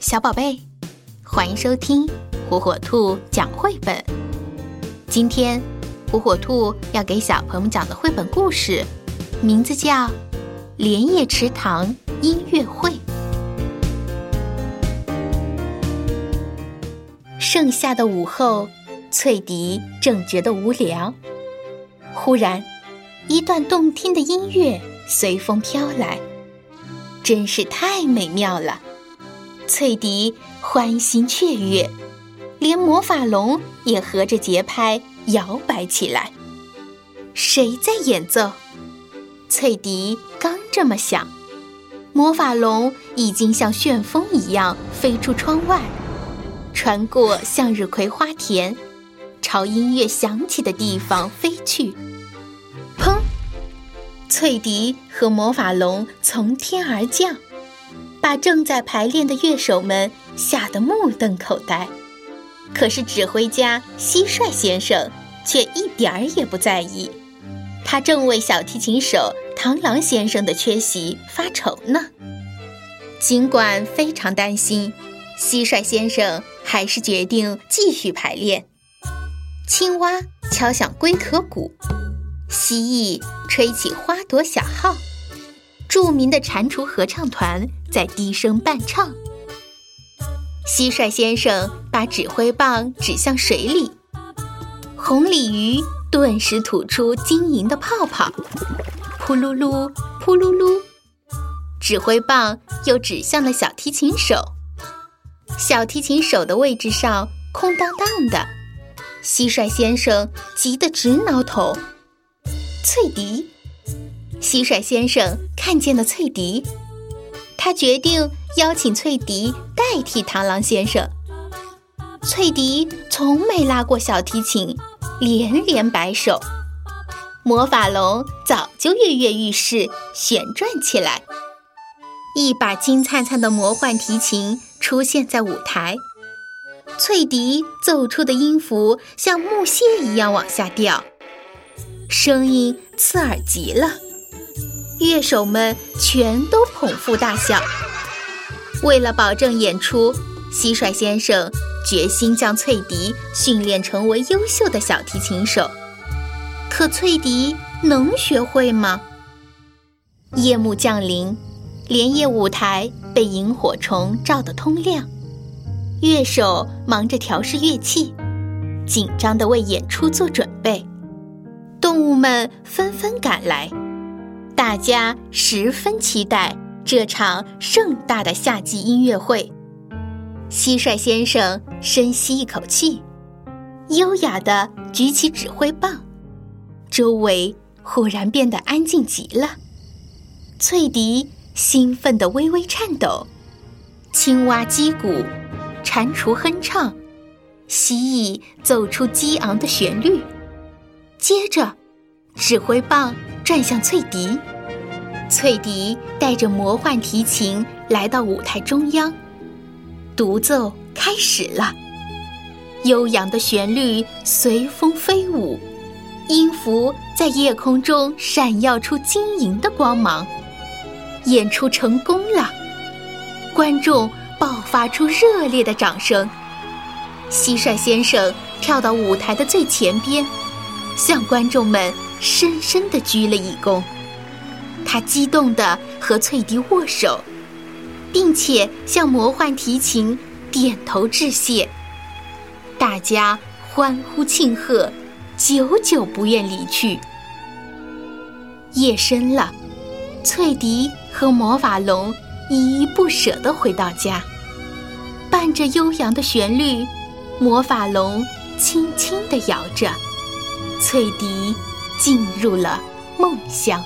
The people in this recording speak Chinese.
小宝贝，欢迎收听火火兔讲绘本。今天，火火兔要给小朋友们讲的绘本故事，名字叫《莲叶池塘音乐会》。盛夏的午后，翠迪正觉得无聊，忽然，一段动听的音乐随风飘来，真是太美妙了。翠迪欢欣雀跃，连魔法龙也合着节拍摇摆起来。谁在演奏？翠迪刚这么想，魔法龙已经像旋风一样飞出窗外，穿过向日葵花田，朝音乐响起的地方飞去。砰！翠迪和魔法龙从天而降。把正在排练的乐手们吓得目瞪口呆，可是指挥家蟋蟀先生却一点儿也不在意，他正为小提琴手螳螂先生的缺席发愁呢。尽管非常担心，蟋蟀先生还是决定继续排练。青蛙敲响龟壳鼓，蜥蜴吹起花朵小号。著名的蟾蜍合唱团在低声伴唱。蟋蟀先生把指挥棒指向水里，红鲤鱼顿时吐出晶莹的泡泡，扑噜噜，扑噜噜。指挥棒又指向了小提琴手，小提琴手的位置上空荡荡的。蟋蟀先生急得直挠头。翠笛。蟋蟀先生看见了翠笛，他决定邀请翠笛代替螳螂先生。翠笛从没拉过小提琴，连连摆手。魔法龙早就跃跃欲试，旋转起来。一把金灿灿的魔幻提琴出现在舞台，翠笛奏出的音符像木屑一样往下掉，声音刺耳极了。乐手们全都捧腹大笑。为了保证演出，蟋蟀先生决心将翠笛训练成为优秀的小提琴手。可翠笛能学会吗？夜幕降临，莲叶舞台被萤火虫照得通亮，乐手忙着调试乐器，紧张地为演出做准备。动物们纷纷赶来。大家十分期待这场盛大的夏季音乐会。蟋蟀先生深吸一口气，优雅地举起指挥棒，周围忽然变得安静极了。翠笛兴奋地微微颤抖，青蛙击鼓，蟾蜍哼唱，蜥蜴奏出激昂的旋律。接着，指挥棒。转向翠笛，翠笛带着魔幻提琴来到舞台中央，独奏开始了。悠扬的旋律随风飞舞，音符在夜空中闪耀出晶莹的光芒。演出成功了，观众爆发出热烈的掌声。蟋蟀先生跳到舞台的最前边，向观众们。深深地鞠了一躬，他激动地和翠笛握手，并且向魔幻提琴点头致谢。大家欢呼庆贺，久久不愿离去。夜深了，翠笛和魔法龙依依不舍地回到家，伴着悠扬的旋律，魔法龙轻轻地摇着，翠笛。进入了梦乡。